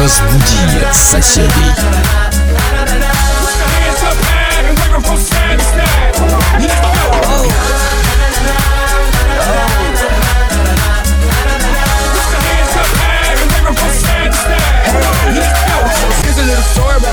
Разбуди соседей.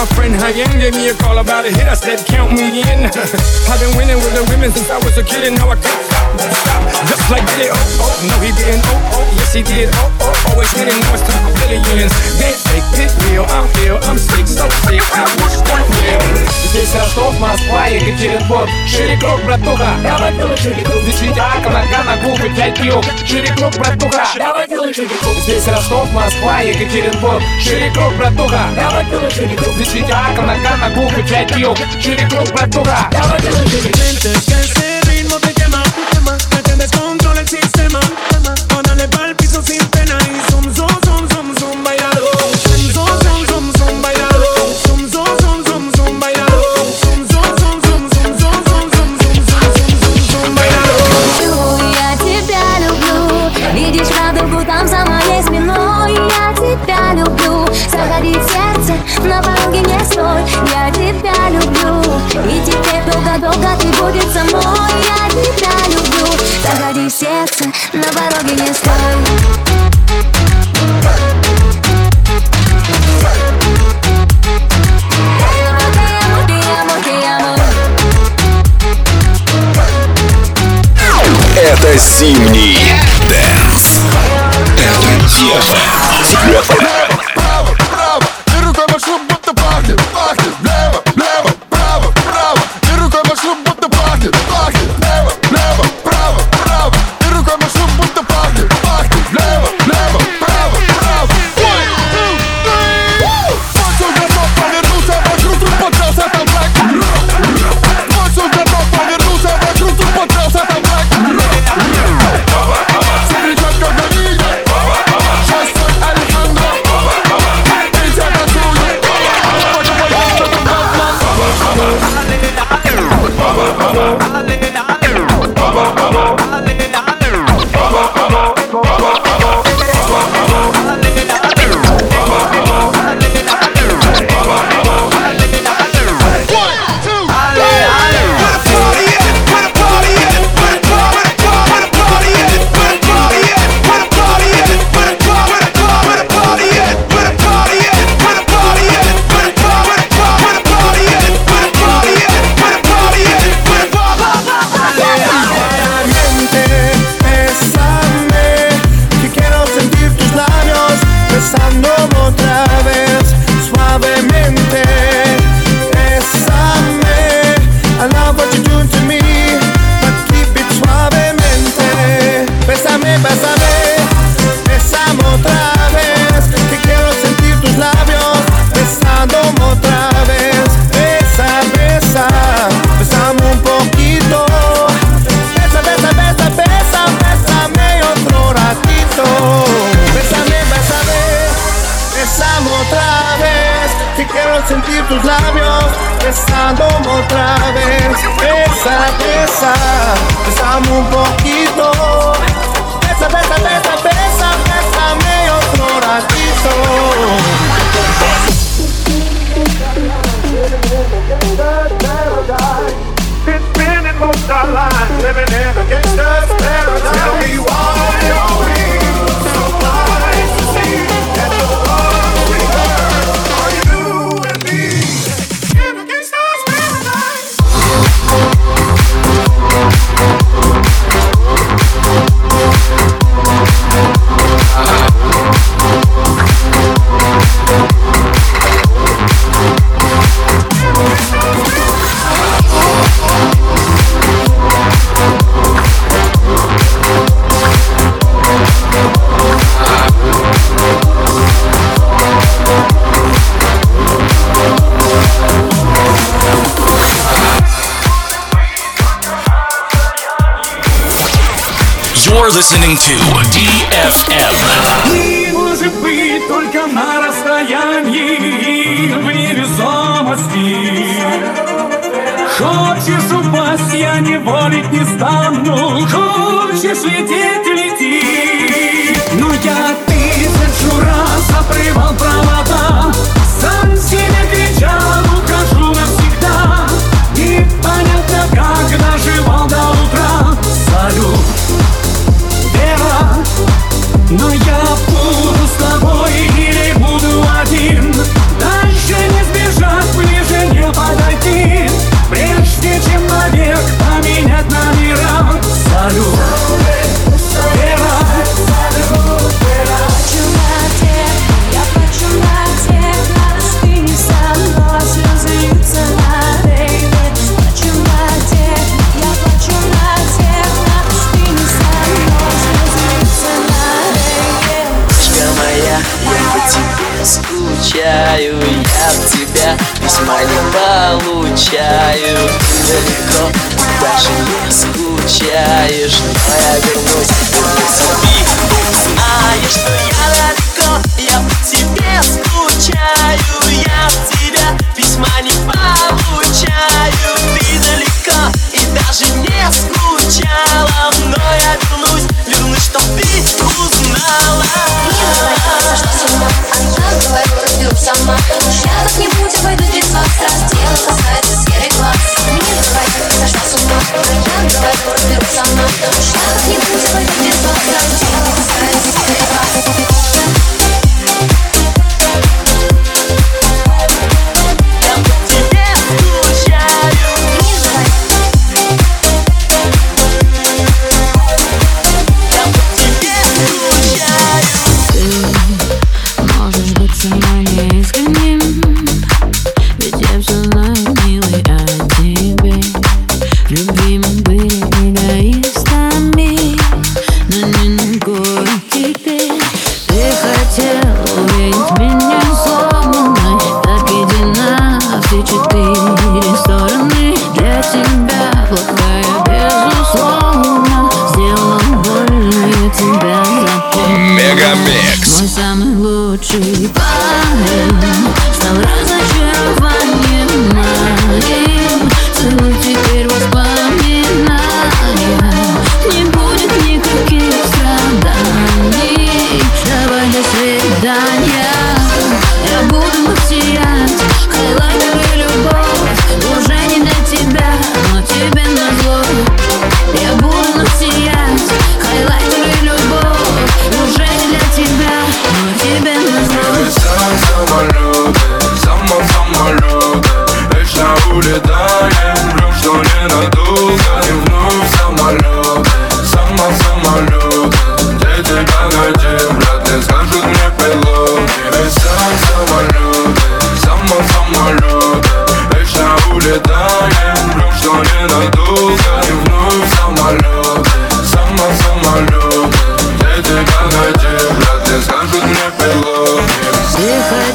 my friend, how you Gave me a call about a hit. I said, count me in. I've been winning with the women since I was a kid, and now I can't stop. stop. Just like did oh oh, no he didn't. Oh oh, yes he did. Oh oh, always winning. Now it's time for billions. They fake, it real. I'm ill. I'm sick, so sick. I wish one real. Здесь Ростов, Москва, Екатеринбург Шире круг, братуха, давай делай шире круг Здесь Витяка, нога на губы, пять пил Шире круг, братуха, давай делай шире круг Здесь Ростов, Москва, Екатеринбург Шире круг, братуха, давай делай шире круг Здесь Витяка, нога llama Google, Chat, Geo, Chile Club, Platura. Ahora que sentir tus labios besándome otra vez. Besa, besa, bésame un poquito. Besa, besa, besa, besa, bésame otro ratito. Been spending most our lives living in a gangster's paradise. Tell me why спорить не стану Хочешь лететь, лети Но ну, я тысячу раз обрывал провода окно Ты даже не скучаешь. Но я вернусь, вернусь, люби Ты знаешь, что я далеко Я по тебе скучаю. Я от тебя письма не получаю. Ты далеко и даже не скучала. Но я вернусь, вернусь, чтоб ты узнала. Не моя, что сама, я говорила сама.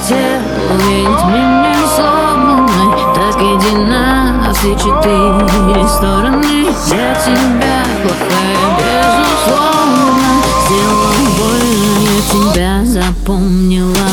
хотел увидеть меня сломанной Так едина на все четыре стороны. Я тебя плохая, безусловно Сделала больно, я тебя запомнила.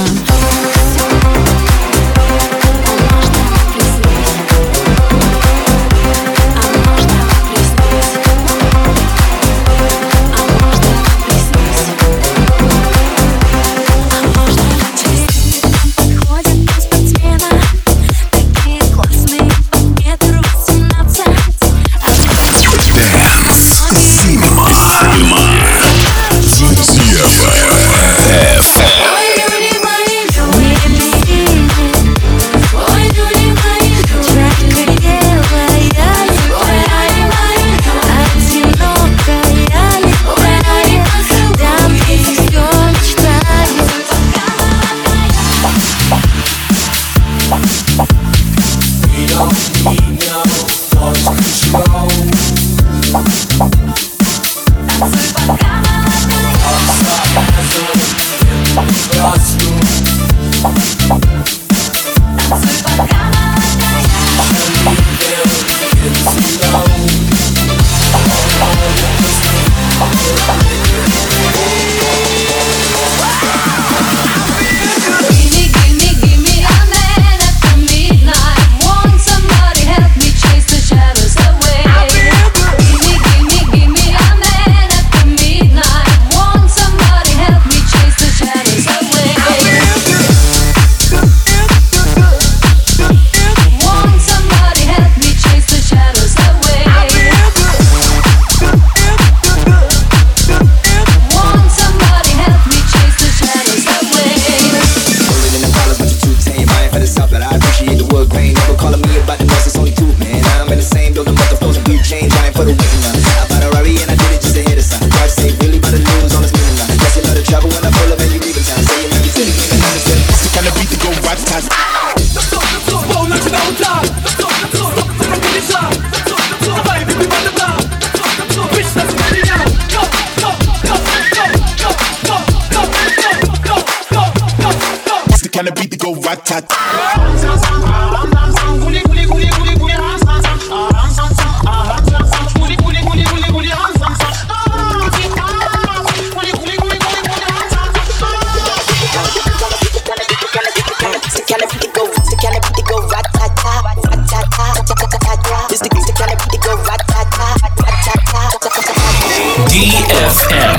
GFM.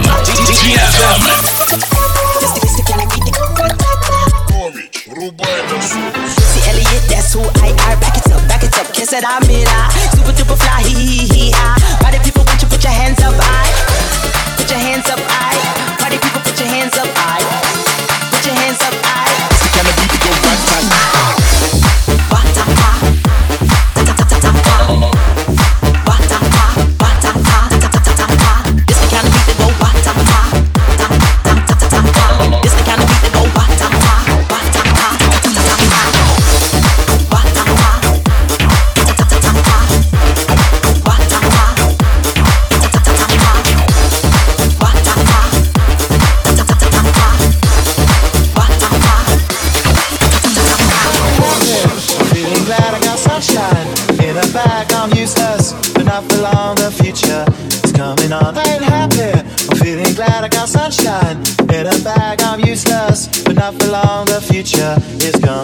GFM. See Elliot, that's who I are. Back it up, back it up. Kiss it, I'm. Super duper fly.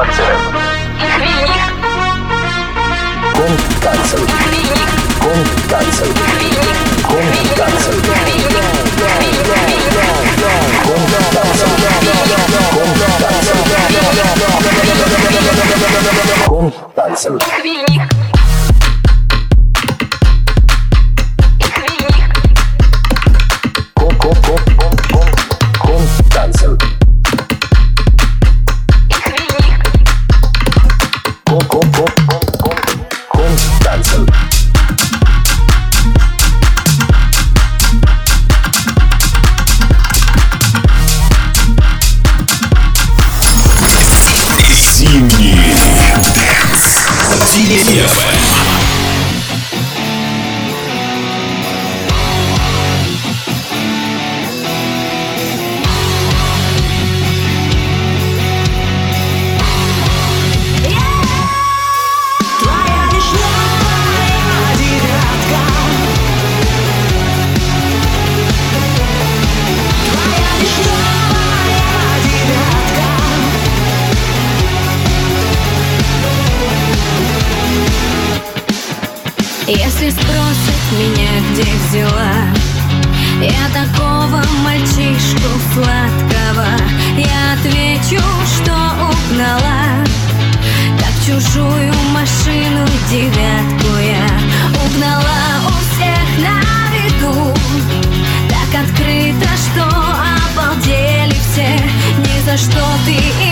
Панцирев. Хвильник. Комп Ганцев. Хвильник. Комп Ганцев. Хвильник. Комп Ганцев. Хвильник. Комп Ганцев. Комп Ганцев. Комп Ганцев. Комп Ганцев. Если спросят меня, где взяла Я такого мальчишку сладкого. Я отвечу, что угнала. Как чужую машину девятку я Угнала. У всех на виду. Так открыто, что обалдели все. Ни за что ты и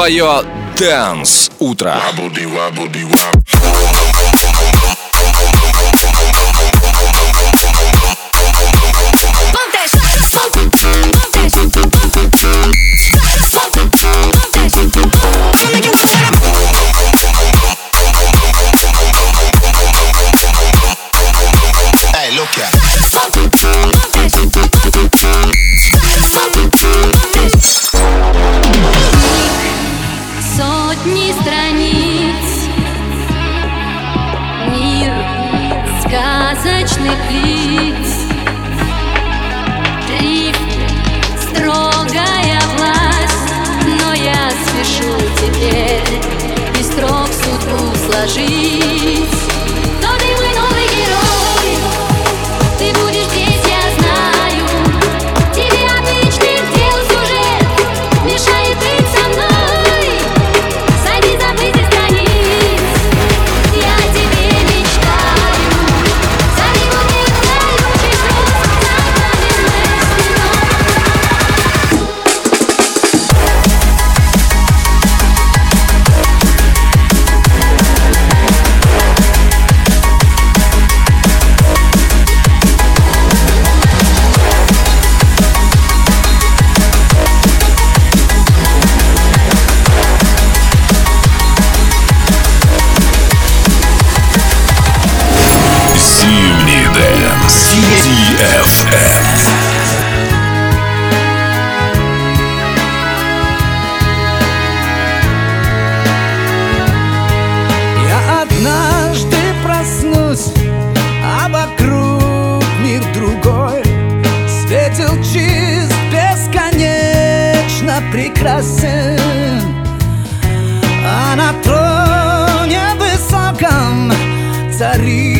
твое Dance утро. Wabble, s'agit троне высоком царит.